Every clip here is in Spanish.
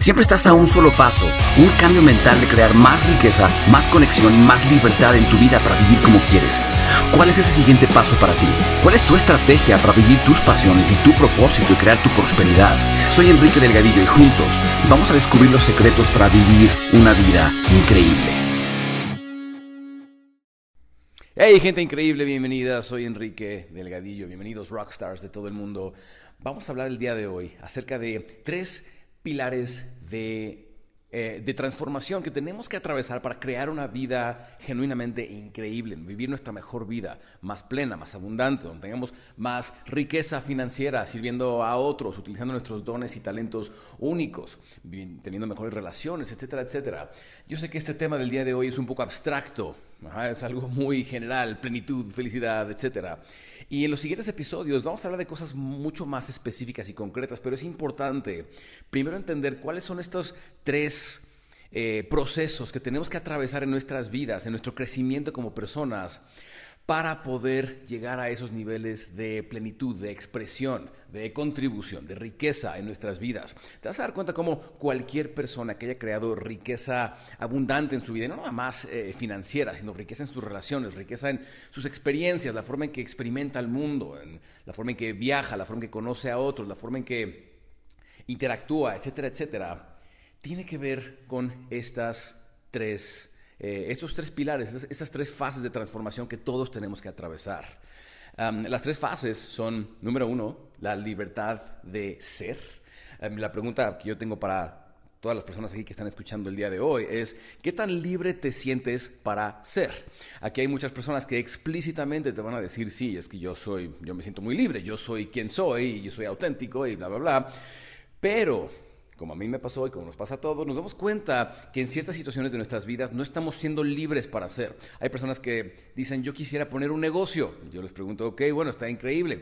Siempre estás a un solo paso, un cambio mental de crear más riqueza, más conexión y más libertad en tu vida para vivir como quieres. ¿Cuál es ese siguiente paso para ti? ¿Cuál es tu estrategia para vivir tus pasiones y tu propósito y crear tu prosperidad? Soy Enrique Delgadillo y juntos vamos a descubrir los secretos para vivir una vida increíble. Hey gente increíble, bienvenida, soy Enrique Delgadillo, bienvenidos rockstars de todo el mundo. Vamos a hablar el día de hoy acerca de tres pilares de, eh, de, transformación que tenemos que atravesar para crear una vida genuinamente increíble, vivir nuestra mejor vida, más plena, más abundante, donde tengamos más riqueza financiera, sirviendo a otros, utilizando nuestros dones y talentos únicos, teniendo mejores relaciones, etcétera, etcétera. Yo sé que este tema del día de hoy es un poco abstracto, es algo muy general, plenitud, felicidad, etc. Y en los siguientes episodios vamos a hablar de cosas mucho más específicas y concretas, pero es importante primero entender cuáles son estos tres eh, procesos que tenemos que atravesar en nuestras vidas, en nuestro crecimiento como personas, para poder llegar a esos niveles de plenitud, de expresión, de contribución, de riqueza en nuestras vidas. Te vas a dar cuenta cómo cualquier persona que haya creado riqueza abundante en su vida, no nada más eh, financiera, sino riqueza en sus relaciones, riqueza en sus experiencias, la forma en que experimenta el mundo, la forma en que viaja, la forma en que conoce a otros, la forma en que interactúa, etcétera, etcétera, tiene que ver con estas tres eh, estos tres pilares, esas, tres fases de transformación que todos tenemos que atravesar. las tres fases son, número uno, la libertad de ser. la pregunta que yo tengo para todas las personas aquí que están escuchando el día de hoy es, ¿qué tan libre te sientes para ser? Aquí hay muchas personas que explícitamente te van a decir, sí, es que yo soy, yo me siento muy libre, yo soy quien soy, yo soy auténtico y bla, bla, bla. Pero como a mí me pasó y como nos pasa a todos, nos damos cuenta que en ciertas situaciones de nuestras vidas no estamos siendo libres para hacer. Hay personas que dicen, yo quisiera poner un negocio. Yo les pregunto, ok, bueno, está increíble,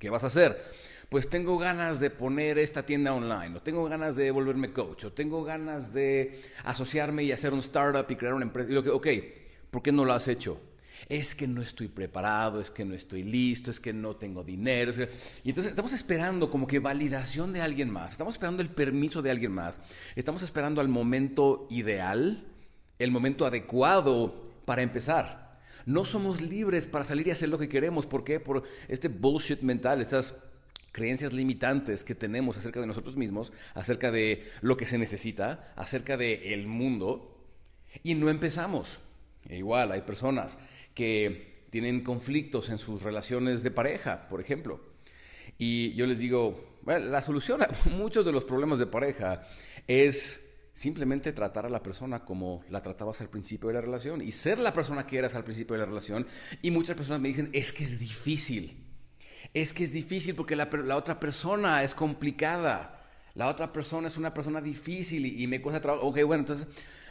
¿qué vas a hacer? Pues tengo ganas de poner esta tienda online, o tengo ganas de volverme coach, o tengo ganas de asociarme y hacer un startup y crear una empresa. Y lo que, ok, ¿por qué no lo has hecho? Es que no estoy preparado, es que no estoy listo, es que no tengo dinero. Y entonces estamos esperando como que validación de alguien más, estamos esperando el permiso de alguien más, estamos esperando al momento ideal, el momento adecuado para empezar. No somos libres para salir y hacer lo que queremos. ¿Por qué? Por este bullshit mental, esas creencias limitantes que tenemos acerca de nosotros mismos, acerca de lo que se necesita, acerca del el mundo, y no empezamos. E igual, hay personas que tienen conflictos en sus relaciones de pareja, por ejemplo. Y yo les digo, la solución a muchos de los problemas de pareja es simplemente tratar a la persona como la tratabas al principio de la relación y ser la persona que eras al principio de la relación. Y muchas personas me dicen, es que es difícil. Es que es difícil porque la, otra persona es complicada. La otra persona es una persona difícil y, y me cuesta trabajo. Ok, bueno, entonces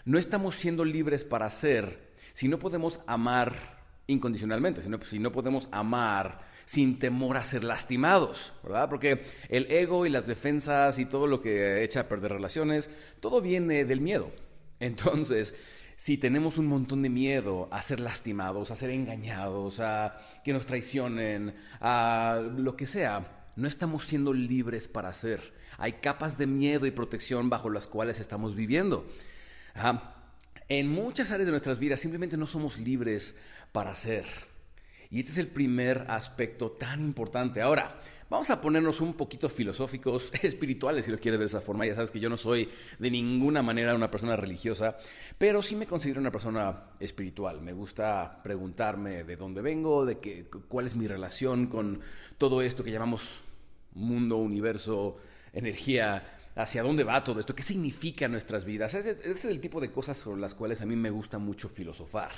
no estamos siendo libres para ser si no podemos amar incondicionalmente, si no, si no podemos amar sin temor a ser lastimados, ¿verdad? Porque el ego y las defensas y todo lo que echa a perder relaciones, todo viene del miedo. Entonces, si tenemos un montón de miedo a ser lastimados, a ser engañados, a que nos traicionen, a lo que sea, no estamos siendo libres para ser. Hay capas de miedo y protección bajo las cuales estamos viviendo. En muchas áreas de nuestras vidas simplemente no somos libres para ser. Y este es el primer aspecto tan importante. Ahora, vamos a ponernos un poquito filosóficos, espirituales, si lo quieres de esa forma. Ya sabes que yo no soy de ninguna manera una persona religiosa, pero sí me considero una persona espiritual. Me gusta preguntarme de dónde vengo, de qué, cuál es mi relación con todo esto que llamamos mundo, universo, energía hacia dónde va todo esto, qué significa nuestras vidas. Ese, es el tipo de cosas sobre las cuales a mí me gusta mucho filosofar.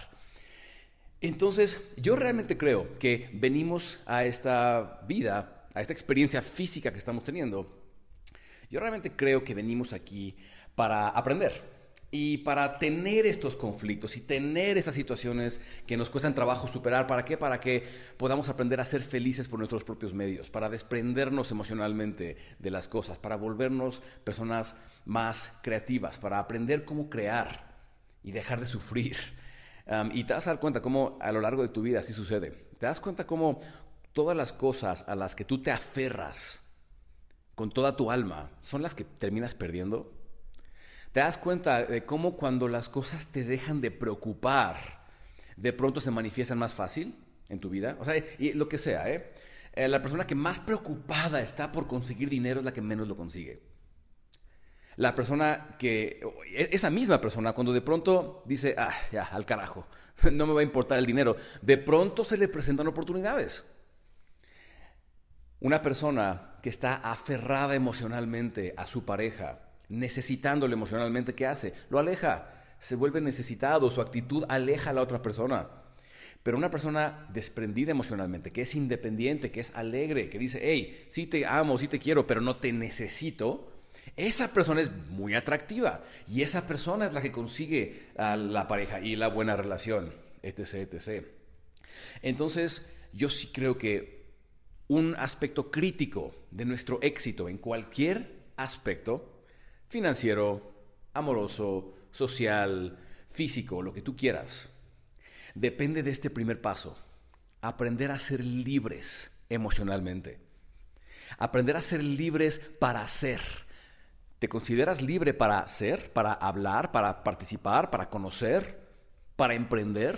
Entonces, yo realmente creo que venimos a esta vida, a esta experiencia física que estamos teniendo, yo realmente creo que venimos aquí para aprender. Y para tener estos conflictos y tener estas situaciones que nos cuestan trabajo superar, ¿para qué? Para que podamos aprender a ser felices por nuestros propios medios, para desprendernos emocionalmente de las cosas, para volvernos personas más creativas, para aprender cómo crear y dejar de sufrir. y te vas a dar cuenta cómo a lo largo de tu vida así sucede. Te das cuenta cómo todas las cosas a las que tú te aferras con toda tu alma son las que terminas perdiendo. Te das cuenta de cómo cuando las cosas te dejan de preocupar, de pronto se manifiestan más fácil en tu vida. O sea, y lo que sea, ¿eh? ¿eh? La persona que más preocupada está por conseguir dinero es la que menos lo consigue. La persona que, e, esa misma persona, cuando de pronto dice, ah, ya, al carajo, no me va a importar el dinero, de pronto se le presentan oportunidades. Una persona que está aferrada emocionalmente a su pareja, necesitándolo emocionalmente, ¿qué hace? Lo aleja, se vuelve necesitado, su actitud aleja a la otra persona. Pero una persona desprendida emocionalmente, que es independiente, que es alegre, que dice, hey, sí te amo, sí te quiero, pero no te necesito, esa persona es muy atractiva y esa persona es la que consigue la pareja y la buena relación, etc., etc. Entonces, yo sí creo que un aspecto crítico de nuestro éxito en cualquier aspecto, financiero, amoroso, social, físico, lo que tú quieras, depende de este primer paso, aprender a ser libres emocionalmente, aprender a ser libres para ser. ¿Te consideras libre para ser, para hablar, para participar, para conocer, para emprender?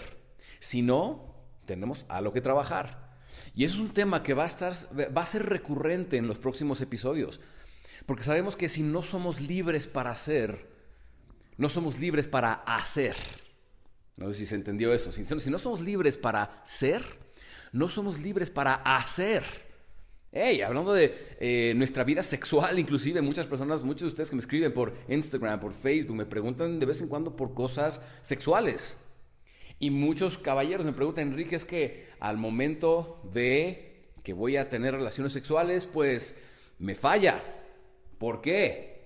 Si no, tenemos algo que trabajar. Y eso es un tema que va a, estar, va a ser recurrente en los próximos episodios. Porque sabemos que si no somos libres para hacer, no somos libres para hacer. No sé si se entendió eso. Si, no somos libres para ser, no somos libres para hacer. Hey, hablando de eh, nuestra vida sexual, inclusive muchas personas, muchos de ustedes que me escriben por Instagram, por Facebook, me preguntan de vez en cuando por cosas sexuales. Y muchos caballeros me preguntan, Enrique, es que al momento de que voy a tener relaciones sexuales, pues me falla. ¿Por qué?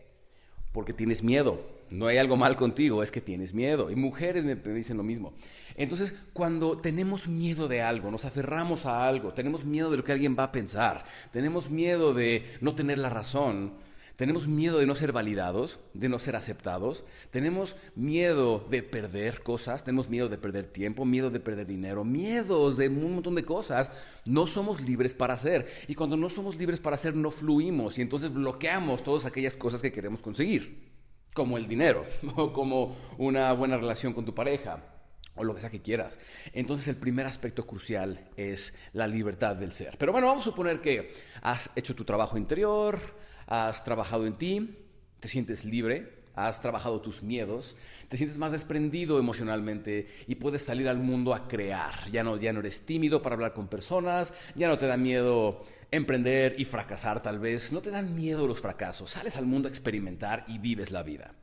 Porque tienes miedo. No hay algo mal contigo, es que tienes miedo. Y mujeres me dicen lo mismo. Entonces, cuando tenemos miedo de algo, nos aferramos a algo, tenemos miedo de lo que alguien va a pensar, tenemos miedo de no tener la razón, tenemos miedo de no ser validados, de no ser aceptados. Tenemos miedo de perder cosas, tenemos miedo de perder tiempo, miedo de perder dinero, miedos de un montón de cosas. No somos libres para hacer. Y cuando no somos libres para hacer, no fluimos y entonces bloqueamos todas aquellas cosas que queremos conseguir, como el dinero o como una buena relación con tu pareja o lo que sea que quieras. Entonces el primer aspecto crucial es la libertad del ser. Pero bueno, vamos a suponer que has hecho tu trabajo interior, has trabajado en ti, te sientes libre, has trabajado tus miedos, te sientes más desprendido emocionalmente y puedes salir al mundo a crear. Ya no, ya no eres tímido para hablar con personas, ya no te da miedo emprender y fracasar tal vez, no te dan miedo los fracasos, sales al mundo a experimentar y vives la vida.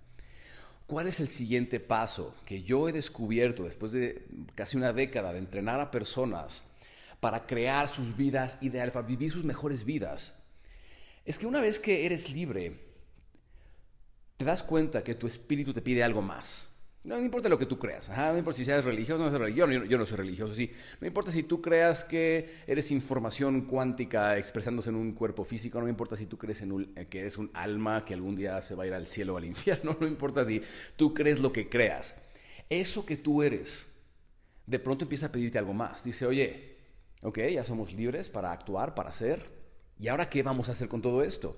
¿Cuál es el siguiente paso que yo he descubierto después de casi una década de entrenar a personas para crear sus vidas ideales, para vivir sus mejores vidas? es que una vez que eres libre, te das cuenta que tu espíritu te pide algo más. No, importa lo que tú creas, no importa si seas religioso o no seas religioso, yo, no soy religioso, sí. No importa si tú creas que eres información cuántica expresándose en un cuerpo físico, no importa si tú crees en que eres un alma que algún día se va a ir al cielo o al infierno, no importa si tú crees lo que creas. Eso que tú eres, de pronto empieza a pedirte algo más. Dice, oye, ok, ya somos libres para actuar, para hacer, ¿Y ahora qué vamos a hacer con todo esto?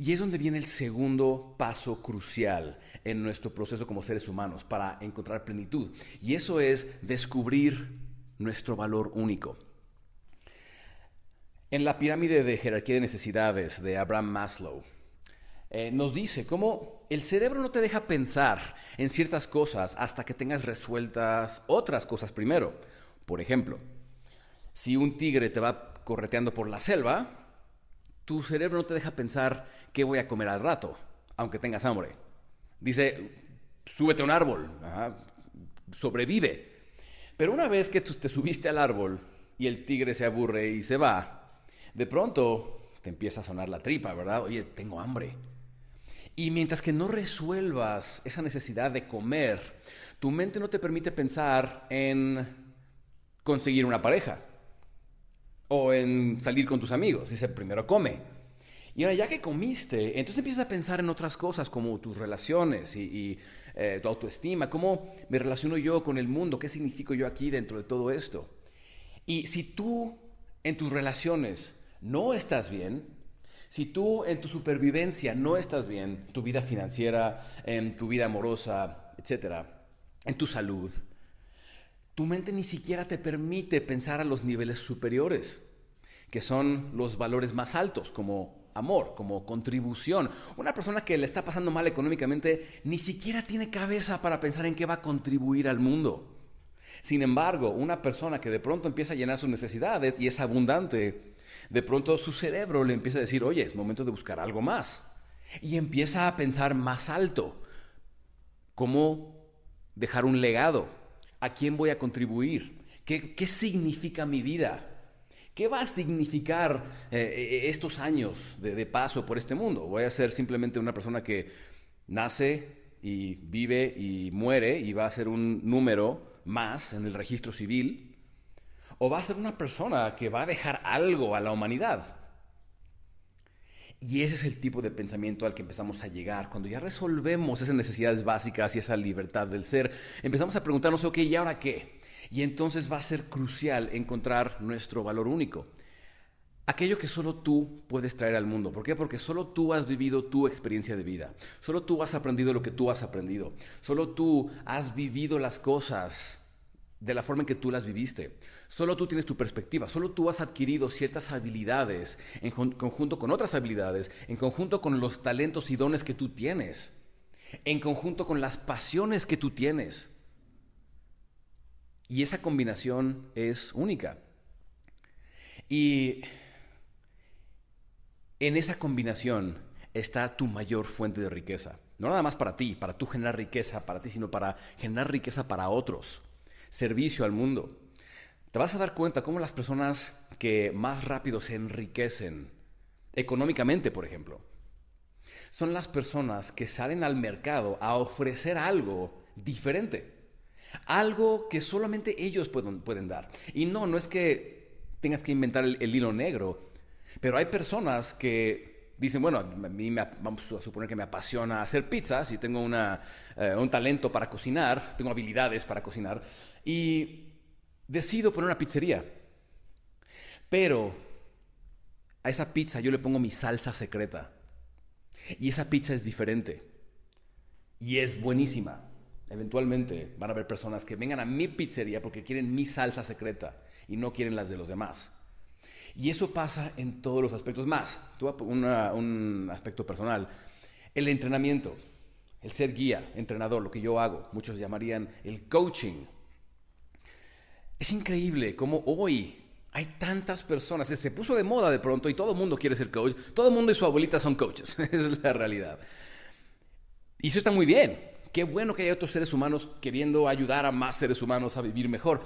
Y es donde viene el segundo paso crucial en nuestro proceso como seres humanos para encontrar plenitud. Y eso es descubrir nuestro valor único. En la pirámide de jerarquía de necesidades de Abraham Maslow, eh, nos dice cómo el cerebro no te deja pensar en ciertas cosas hasta que tengas resueltas otras cosas primero. Por ejemplo, si un tigre te va correteando por la selva, tu cerebro no te deja pensar qué voy a comer al rato, aunque tengas hambre. Dice, súbete a un árbol, sobrevive. Pero una vez que tú te subiste al árbol y el tigre se aburre y se va, de pronto te empieza a sonar la tripa, ¿verdad? Oye, tengo hambre. Y mientras que no resuelvas esa necesidad de comer, tu mente no te permite pensar en conseguir una pareja o en salir con tus amigos. Dice, primero come. Y ahora ya que comiste, entonces empiezas a pensar en otras cosas como tus relaciones y, eh, tu autoestima, cómo me relaciono yo con el mundo, qué significo yo aquí dentro de todo esto. Y si tú en tus relaciones no estás bien, Si tú en tu supervivencia no estás bien, tu vida financiera, en tu vida amorosa, etcétera, en tu salud, tu mente ni siquiera te permite pensar a los niveles superiores, que son los valores más altos, como amor, como contribución. Una persona que le está pasando mal económicamente ni siquiera tiene cabeza para pensar en qué va a contribuir al mundo. Sin embargo, una persona que de pronto empieza a llenar sus necesidades y es abundante, de pronto su cerebro le empieza a decir, oye, es momento de buscar algo más. Y empieza a pensar más alto. ¿Cómo dejar un legado? ¿A quién voy a contribuir? ¿Qué, qué significa mi vida? ¿Qué va a significar eh, estos años de, de paso por este mundo? ¿Voy a ser simplemente una persona que nace y vive y muere y va a ser un número más en el registro civil? ¿O va a ser una persona que va a dejar algo a la humanidad? Y ese es el tipo de pensamiento al que empezamos a llegar. Cuando ya resolvemos esas necesidades básicas y esa libertad del ser, empezamos a preguntarnos, ok, ¿y ahora qué? Y entonces va a ser crucial encontrar nuestro valor único. Aquello que solo tú puedes traer al mundo. ¿Por qué? Porque solo tú has vivido tu experiencia de vida. Solo tú has aprendido lo que tú has aprendido. Solo tú has vivido las cosas de la forma en que tú las viviste. Solo tú tienes tu perspectiva, solo tú has adquirido ciertas habilidades en conjunto con otras habilidades, en conjunto con los talentos y dones que tú tienes, en conjunto con las pasiones que tú tienes. Y esa combinación es única. Y en esa combinación está tu mayor fuente de riqueza. No nada más para ti, para tú generar riqueza para ti, sino para generar riqueza para otros servicio al mundo. Te vas a dar cuenta cómo las personas que más rápido se enriquecen, económicamente por ejemplo, son las personas que salen al mercado a ofrecer algo diferente. Algo que solamente ellos pueden, pueden dar. Y no, no es que tengas que inventar el, hilo negro, pero hay personas que dicen, bueno, a mí me, vamos a suponer que me apasiona hacer pizzas y tengo una, eh, un talento para cocinar, tengo habilidades para cocinar, y decido poner una pizzería. Pero a esa pizza yo le pongo mi salsa secreta. Y esa pizza es diferente. Y es buenísima. Eventualmente van a haber personas que vengan a mi pizzería porque quieren mi salsa secreta y no quieren las de los demás. Y eso pasa en todos los aspectos más. un aspecto personal. El entrenamiento, el ser guía, entrenador, lo que yo hago. Muchos llamarían el coaching es increíble cómo hoy hay tantas personas, se puso de moda de pronto y todo el mundo quiere ser coach, todo el mundo y su abuelita son coaches, es la realidad. Y eso está muy bien, qué bueno que haya otros seres humanos queriendo ayudar a más seres humanos a vivir mejor.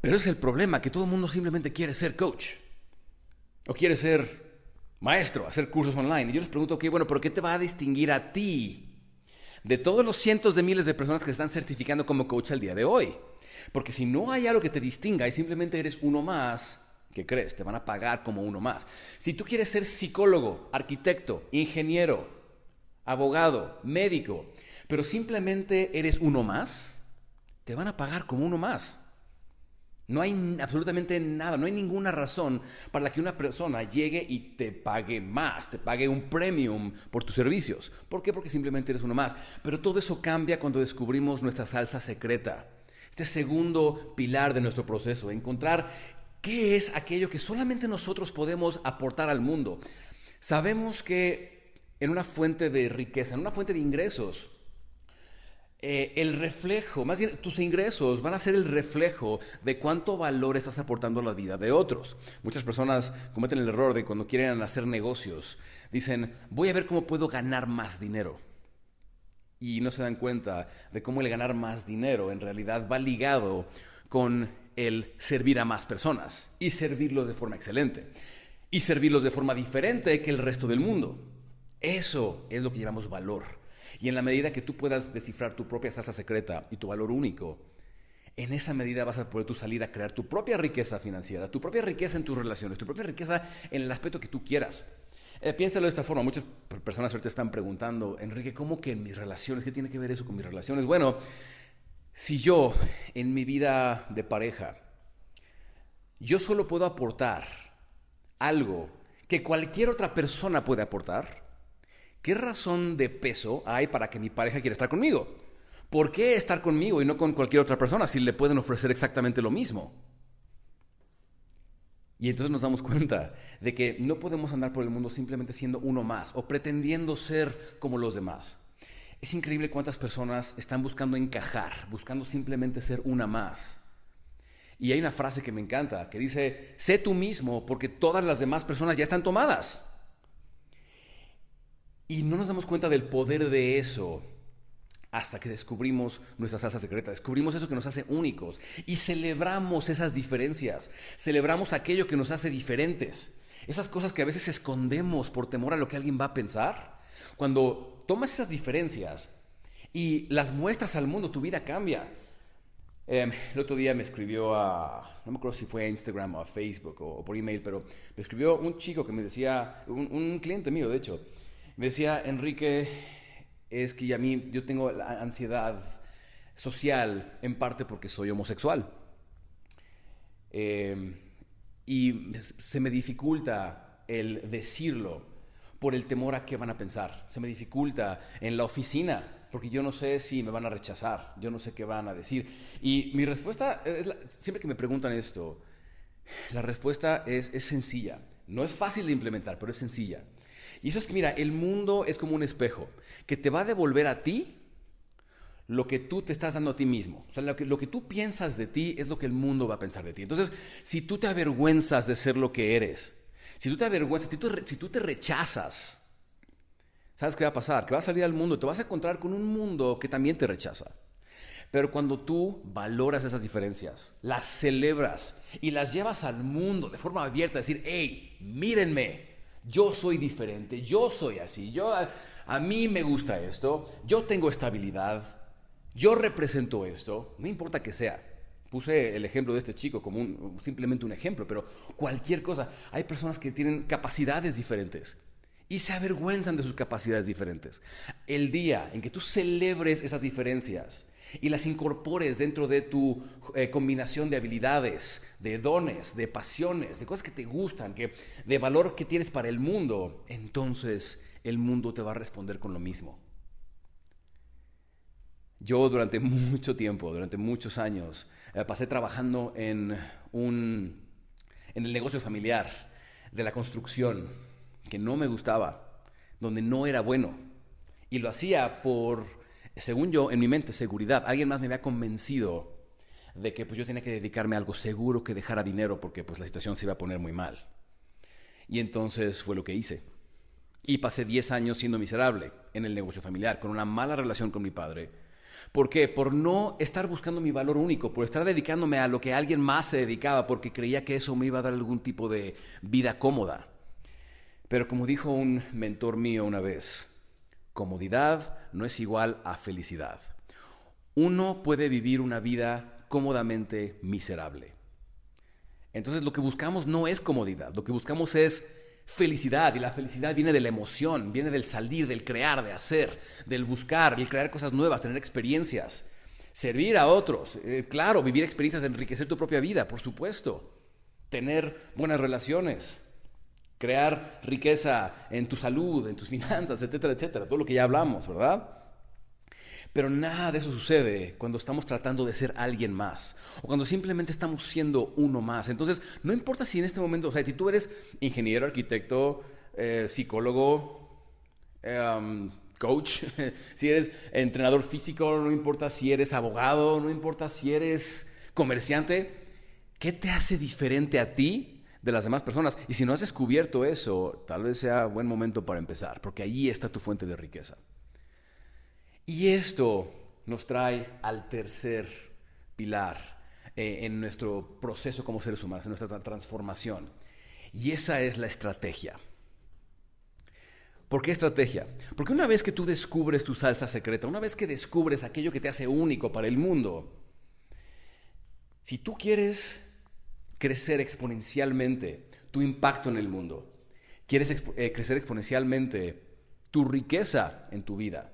Pero es el problema, que todo el mundo simplemente quiere ser coach o quiere ser maestro, hacer cursos online. Y yo les pregunto, ok, bueno, pero ¿qué te va a distinguir a ti de todos los cientos de miles de personas que están certificando como coach al día de hoy? Porque si no hay algo que te distinga y simplemente eres uno más, ¿qué crees? Te van a pagar como uno más. Si tú quieres ser psicólogo, arquitecto, ingeniero, abogado, médico, pero simplemente eres uno más, te van a pagar como uno más. No hay absolutamente nada, no hay ninguna razón para que una persona llegue y te pague más, te pague un premium por tus servicios. ¿Por qué? Porque simplemente eres uno más. Pero todo eso cambia cuando descubrimos nuestra salsa secreta este segundo pilar de nuestro proceso, encontrar qué es aquello que solamente nosotros podemos aportar al mundo. Sabemos que en una fuente de riqueza, en una fuente de ingresos, eh, el reflejo, más bien tus ingresos van a ser el reflejo de cuánto valor estás aportando a la vida de otros. Muchas personas cometen el error de cuando quieren hacer negocios, dicen, voy a ver cómo puedo ganar más dinero y no se dan cuenta de cómo el ganar más dinero en realidad va ligado con el servir a más personas y servirlos de forma excelente y servirlos de forma diferente que el resto del mundo. Eso es lo que llamamos valor. Y en la medida que tú puedas descifrar tu propia salsa secreta y tu valor único, en esa medida vas a poder tú salir a crear tu propia riqueza financiera, tu propia riqueza en tus relaciones, tu propia riqueza en el aspecto que tú quieras. Eh, piénsalo de esta forma. Muchas personas ahorita están preguntando, Enrique, ¿cómo que en mis relaciones? ¿Qué tiene que ver eso con mis relaciones? Bueno, si yo en mi vida de pareja, yo solo puedo aportar algo que cualquier otra persona puede aportar, ¿qué razón de peso hay para que mi pareja quiera estar conmigo? ¿Por qué estar conmigo y no con cualquier otra persona si le pueden ofrecer exactamente lo mismo? Y entonces nos damos cuenta de que no podemos andar por el mundo simplemente siendo uno más o pretendiendo ser como los demás. Es increíble cuántas personas están buscando encajar, buscando simplemente ser una más. Y hay una frase que me encanta, que dice, sé tú mismo porque todas las demás personas ya están tomadas. Y no nos damos cuenta del poder de eso hasta que descubrimos nuestra salsa secreta, descubrimos eso que nos hace únicos y celebramos esas diferencias, celebramos aquello que nos hace diferentes, esas cosas que a veces escondemos por temor a lo que alguien va a pensar. Cuando tomas esas diferencias y las muestras al mundo, tu vida cambia. Em, el otro día me escribió a, no me acuerdo si fue a Instagram o a Facebook o, por email, pero me escribió un chico que me decía, un, un cliente mío de hecho, me decía, Enrique, es que a mí yo tengo la ansiedad social en parte porque soy homosexual. Em, y se me dificulta el decirlo por el temor a qué van a pensar. Se me dificulta en la oficina porque yo no sé si me van a rechazar, yo no sé qué van a decir. Y mi respuesta, es siempre que me preguntan esto, la respuesta es, es sencilla. No es fácil de implementar, pero es sencilla. Y eso es que, mira, el mundo es como un espejo que te va a devolver a ti lo que tú te estás dando a ti mismo. O sea, lo que, lo que tú piensas de ti es lo que el mundo va a pensar de ti. Entonces, si tú te avergüenzas de ser lo que eres, si tú te avergüenzas, si tú, si tú te rechazas, ¿sabes qué va a pasar? Que vas a salir al mundo te vas a encontrar con un mundo que también te rechaza. Pero cuando tú valoras esas diferencias, las celebras y las llevas al mundo de forma abierta, decir, hey, mírenme, yo soy diferente, yo soy así, yo, a, mí me gusta esto, yo tengo estabilidad, yo represento esto, no importa que sea. Puse el ejemplo de este chico como simplemente un ejemplo, pero cualquier cosa. Hay personas que tienen capacidades diferentes y se avergüenzan de sus capacidades diferentes. El día en que tú celebres esas diferencias y las incorpores dentro de tu eh, combinación de habilidades, de dones, de pasiones, de cosas que te gustan, que, de valor que tienes para el mundo, entonces el mundo te va a responder con lo mismo. Yo durante mucho tiempo, durante muchos años, eh, pasé trabajando en, un, en el negocio familiar de la construcción, que no me gustaba, donde no era bueno. Y lo hacía por según yo, en mi mente, seguridad. Alguien más me había convencido de que pues, yo tenía que dedicarme a algo seguro que dejara dinero porque pues, la situación se iba a poner muy mal. Y entonces fue lo que hice. Y pasé 10 años siendo miserable en el negocio familiar, con una mala relación con mi padre. ¿Por qué? Por no estar buscando mi valor único, por estar dedicándome a lo que alguien más se dedicaba, porque creía que eso me iba a dar algún tipo de vida cómoda. Pero como dijo un mentor mío una vez, Comodidad no es igual a felicidad. Uno puede vivir una vida cómodamente miserable. Entonces lo que buscamos no es comodidad, lo que buscamos es felicidad y la felicidad viene de la emoción, viene del salir, del crear, de hacer, del buscar, del crear cosas nuevas, tener experiencias, servir a otros, eh, claro, vivir experiencias de enriquecer tu propia vida, por supuesto, tener buenas relaciones, crear riqueza en tu salud, en tus finanzas, etcétera, etcétera, todo lo que ya hablamos, ¿verdad? Pero nada de eso sucede cuando estamos tratando de ser alguien más o cuando simplemente estamos siendo uno más. Entonces, no importa si en este momento, o sea, si tú eres ingeniero, arquitecto, eh, psicólogo, em, coach, si eres entrenador físico, no importa si eres abogado, no importa si eres comerciante, ¿qué te hace diferente a ti de las demás personas. Y si no has descubierto eso, tal vez sea buen momento para empezar, porque ahí está tu fuente de riqueza. Y esto nos trae al tercer pilar eh, en nuestro proceso como seres humanos, en nuestra transformación. Y esa es la estrategia. ¿Por qué estrategia? Porque una vez que tú descubres tu salsa secreta, una vez que descubres aquello que te hace único para el mundo, si tú quieres crecer exponencialmente tu impacto en el mundo, quieres eh, crecer exponencialmente tu riqueza en tu vida,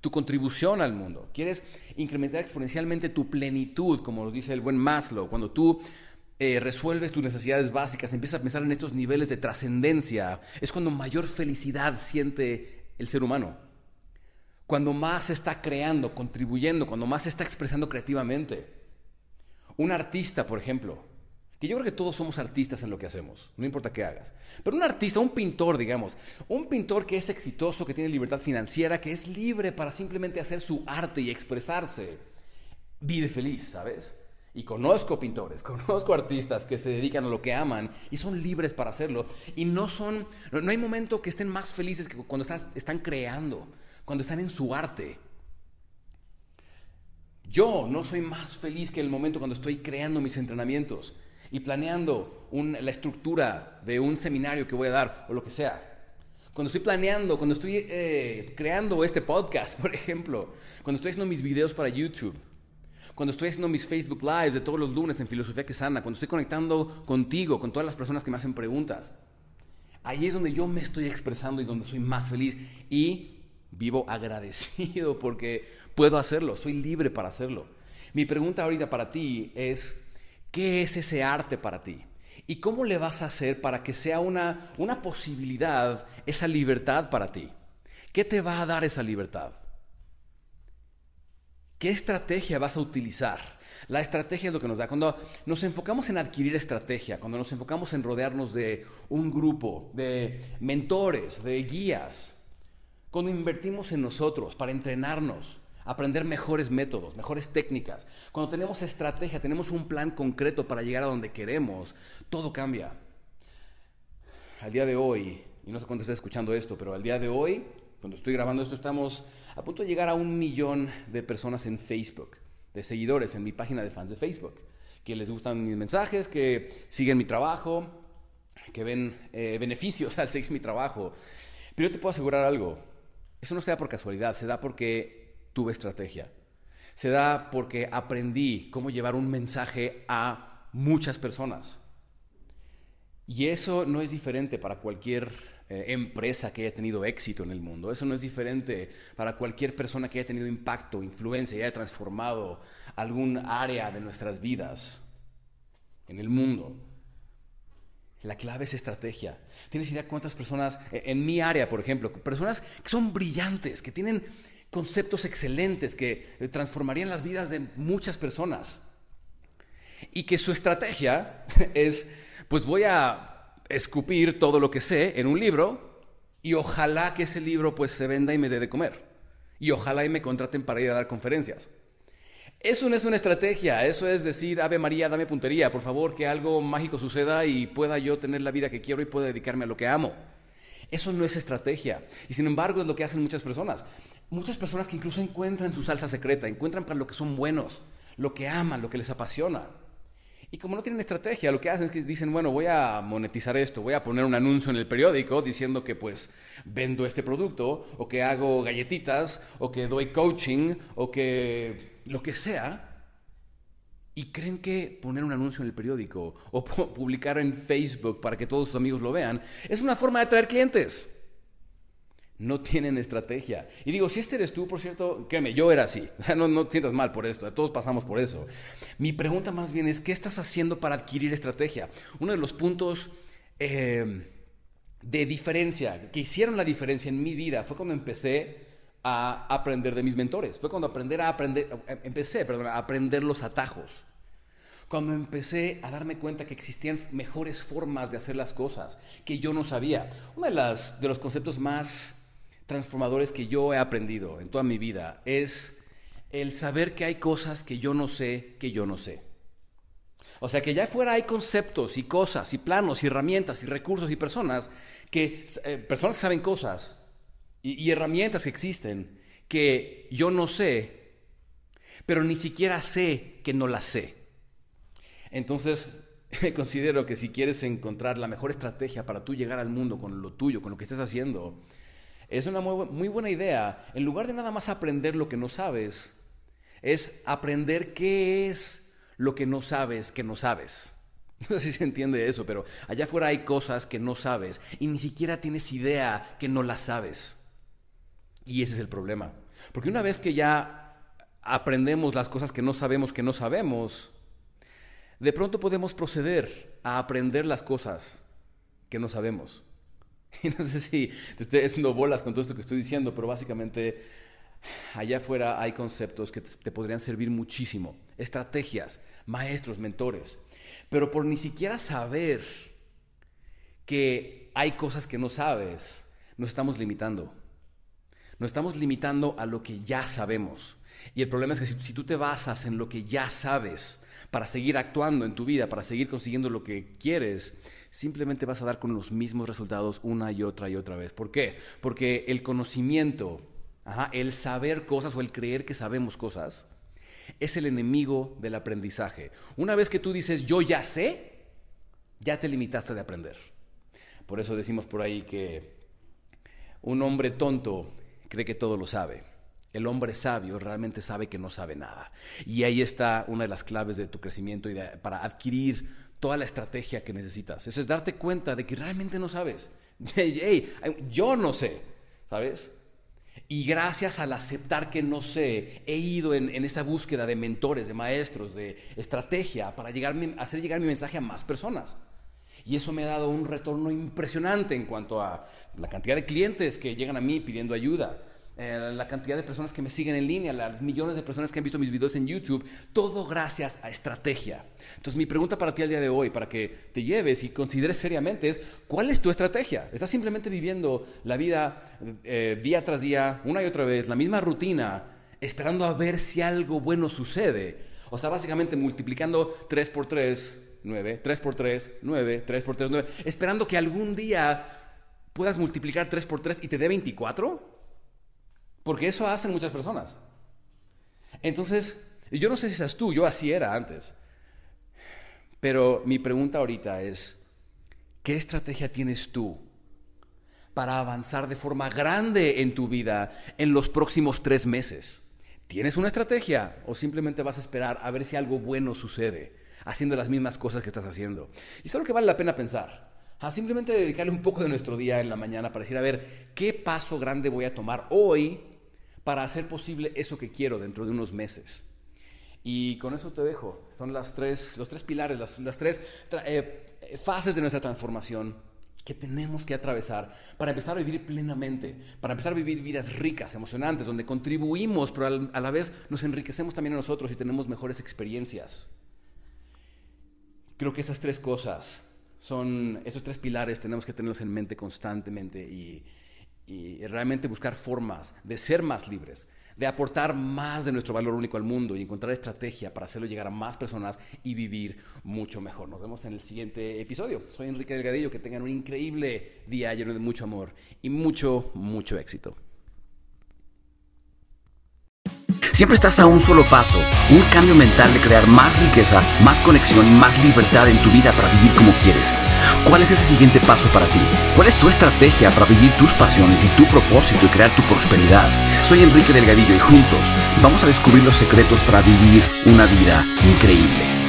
tu contribución al mundo, quieres incrementar exponencialmente tu plenitud, como lo dice el buen Maslow, cuando tú eh, resuelves tus necesidades básicas, empiezas a pensar en estos niveles de trascendencia, es cuando mayor felicidad siente el ser humano. Cuando más está creando, contribuyendo, cuando más se está expresando creativamente. Un artista, por ejemplo, que yo creo que todos somos artistas en lo que hacemos, no importa qué hagas. Pero un artista, un pintor, digamos, un pintor que es exitoso, que tiene libertad financiera, que es libre para simplemente hacer su arte y expresarse, vive feliz, ¿sabes? Y conozco pintores, conozco artistas que se dedican a lo que aman y son libres para hacerlo. Y no son, no, hay momento que estén más felices que cuando están creando, cuando están en su arte. Yo no soy más feliz que el momento cuando estoy creando mis entrenamientos y planeando la estructura de un seminario que voy a dar o lo que sea. Cuando estoy planeando, cuando estoy eh, creando este podcast, por ejemplo, cuando estoy haciendo mis videos para YouTube cuando estoy haciendo mis Facebook Lives de todos los lunes en Filosofía que Sana, cuando estoy conectando contigo, con todas las personas que me hacen preguntas. Ahí es donde yo me estoy expresando y donde soy más feliz. Y vivo agradecido porque puedo hacerlo, soy libre para hacerlo. Mi pregunta ahorita para ti es, ¿qué es ese arte para ti? ¿Y cómo le vas a hacer para que sea una, una posibilidad, esa libertad para ti? ¿Qué te va a dar esa libertad? ¿Qué estrategia vas a utilizar? La estrategia es lo que nos da. Cuando nos enfocamos en adquirir estrategia, cuando nos enfocamos en rodearnos de un grupo, de mentores, de guías, cuando invertimos en nosotros para entrenarnos, aprender mejores métodos, mejores técnicas, cuando tenemos estrategia, tenemos un plan concreto para llegar a donde queremos, todo cambia. Al día de hoy, y no sé cuándo estés escuchando esto, pero al día de hoy cuando estoy grabando esto estamos a punto de llegar a un millón de personas en Facebook, de seguidores en mi página de fans de Facebook, que les gustan mis mensajes, que siguen mi trabajo, que ven eh, beneficios al seguir mi trabajo. Pero yo te puedo asegurar algo, eso no se da por casualidad, se da porque tuve estrategia. Se da porque aprendí cómo llevar un mensaje a muchas personas. Y eso no es diferente para cualquier eh, empresa que haya tenido éxito en el mundo. Eso no es diferente para cualquier persona que haya tenido impacto, influencia y haya transformado algún área de nuestras vidas en el mundo. La clave es estrategia. ¿Tienes idea cuántas personas, eh, en mi área, por ejemplo, personas que son brillantes, que tienen conceptos excelentes, que eh, transformarían las vidas de muchas personas? Y que su estrategia es, pues voy a escupir todo lo que sé en un libro y ojalá que ese libro pues se venda y me dé de comer. Y ojalá y me contraten para ir a dar conferencias. Eso no es una estrategia, eso es decir, Ave María, dame puntería, por favor, que algo mágico suceda y pueda yo tener la vida que quiero y pueda dedicarme a lo que amo. Eso no es estrategia. Y sin embargo es lo que hacen muchas personas. Muchas personas que incluso encuentran su salsa secreta, encuentran para lo que son buenos, lo que aman, lo que les apasiona. Y como no tienen estrategia, lo que hacen es que dicen, bueno, voy a monetizar esto, voy a poner un anuncio en el periódico diciendo que pues vendo este producto, o que hago galletitas, o que doy coaching, o que lo que sea. Y creen que poner un anuncio en el periódico o publicar en Facebook para que todos sus amigos lo vean es una forma de atraer clientes no tienen estrategia. Y digo, si este eres tú, por cierto, créeme, yo era así. No, no sientas mal por esto, todos pasamos por eso. Mi pregunta más bien es, ¿qué estás haciendo para adquirir estrategia? Uno de los puntos eh, de diferencia, que hicieron la diferencia en mi vida, fue cuando empecé a aprender de mis mentores. Fue cuando aprender a aprender, empecé, perdón, a aprender los atajos. Cuando empecé a darme cuenta que existían mejores formas de hacer las cosas que yo no sabía. Uno de, las, de los conceptos más transformadores que yo he aprendido en toda mi vida es el saber que hay cosas que yo no sé que yo no sé. O sea que ya afuera hay conceptos y cosas y planos y herramientas y recursos y personas que eh, personas saben cosas y, herramientas que existen que yo no sé, pero ni siquiera sé que no las sé. Entonces, considero que si quieres encontrar la mejor estrategia para tú llegar al mundo con lo tuyo, con lo que estés haciendo, es una muy, buena idea. En lugar de nada más aprender lo que no sabes, es aprender qué es lo que no sabes que no sabes. No sé si se entiende eso, pero allá afuera hay cosas que no sabes y ni siquiera tienes idea que no las sabes. Y ese es el problema. Porque una vez que ya aprendemos las cosas que no sabemos que no sabemos, de pronto podemos proceder a aprender las cosas que no sabemos. Y no sé si te estoy haciendo bolas con todo esto que estoy diciendo, pero básicamente allá afuera hay conceptos que te, podrían servir muchísimo, estrategias, maestros, mentores, pero por ni siquiera saber que hay cosas que no sabes, nos estamos limitando. Nos estamos limitando a lo que ya sabemos. Y el problema es que si, tú te basas en lo que ya sabes para seguir actuando en tu vida, para seguir consiguiendo lo que quieres, simplemente vas a dar con los mismos resultados una y otra y otra vez. ¿Por qué? Porque el conocimiento, el saber cosas o el creer que sabemos cosas, es el enemigo del aprendizaje. Una vez que tú dices yo ya sé, ya te limitaste de aprender. Por eso decimos por ahí que un hombre tonto cree que todo lo sabe. El hombre sabio realmente sabe que no sabe nada. Y ahí está una de las claves de tu crecimiento y para adquirir toda la estrategia que necesitas. Es darte cuenta de que realmente no sabes. yo no sé, ¿sabes? Y gracias al aceptar que no sé, he ido en, esta búsqueda de mentores, de maestros, de estrategia para llegar, hacer llegar mi mensaje a más personas. Y eso me ha dado un retorno impresionante en cuanto a la cantidad de clientes que llegan a mí pidiendo ayuda, eh, la cantidad de personas que me siguen en línea, las millones de personas que han visto mis videos en YouTube, todo gracias a estrategia. Entonces mi pregunta para ti al día de hoy, para que te lleves y consideres seriamente es, ¿cuál es tu estrategia? ¿Estás simplemente viviendo la vida eh, día tras día, una y otra vez, la misma rutina, esperando a ver si algo bueno sucede? O sea, básicamente multiplicando 3 por 3 9, 3 por 3, 9, 3 por 3, 9, esperando que algún día puedas multiplicar 3 por 3 y te dé 24? Porque eso hacen muchas personas. Entonces, yo no sé si seas tú, yo así era antes. Pero mi pregunta ahorita es, ¿qué estrategia tienes tú para avanzar de forma grande en tu vida en los próximos tres meses? ¿Tienes una estrategia o simplemente vas a esperar a ver si algo bueno sucede? haciendo las mismas cosas que estás haciendo. Y es lo que vale la pena pensar. A simplemente dedicarle un poco de nuestro día en la mañana para decir, a ver, ¿qué paso grande voy a tomar hoy para hacer posible eso que quiero dentro de unos meses? Y con eso te dejo. Son las tres, los tres pilares, las, tres eh, fases de nuestra transformación que tenemos que atravesar para empezar a vivir plenamente, para empezar a vivir vidas ricas, emocionantes, donde contribuimos, pero a la vez nos enriquecemos también a nosotros y tenemos mejores experiencias. Creo que esas tres cosas son, esos tres pilares tenemos que tenerlos en mente constantemente y, realmente buscar formas de ser más libres, de aportar más de nuestro valor único al mundo y encontrar estrategia para hacerlo llegar a más personas y vivir mucho mejor. Nos vemos en el siguiente episodio. Soy Enrique Delgadillo, que tengan un increíble día lleno de mucho amor y mucho, mucho éxito. Siempre estás a un solo paso, un cambio mental de crear más riqueza, más conexión y más libertad en tu vida para vivir como quieres. ¿Cuál es ese siguiente paso para ti? ¿Cuál es tu estrategia para vivir tus pasiones y tu propósito y crear tu prosperidad? Soy Enrique Delgadillo y juntos vamos a descubrir los secretos para vivir una vida increíble.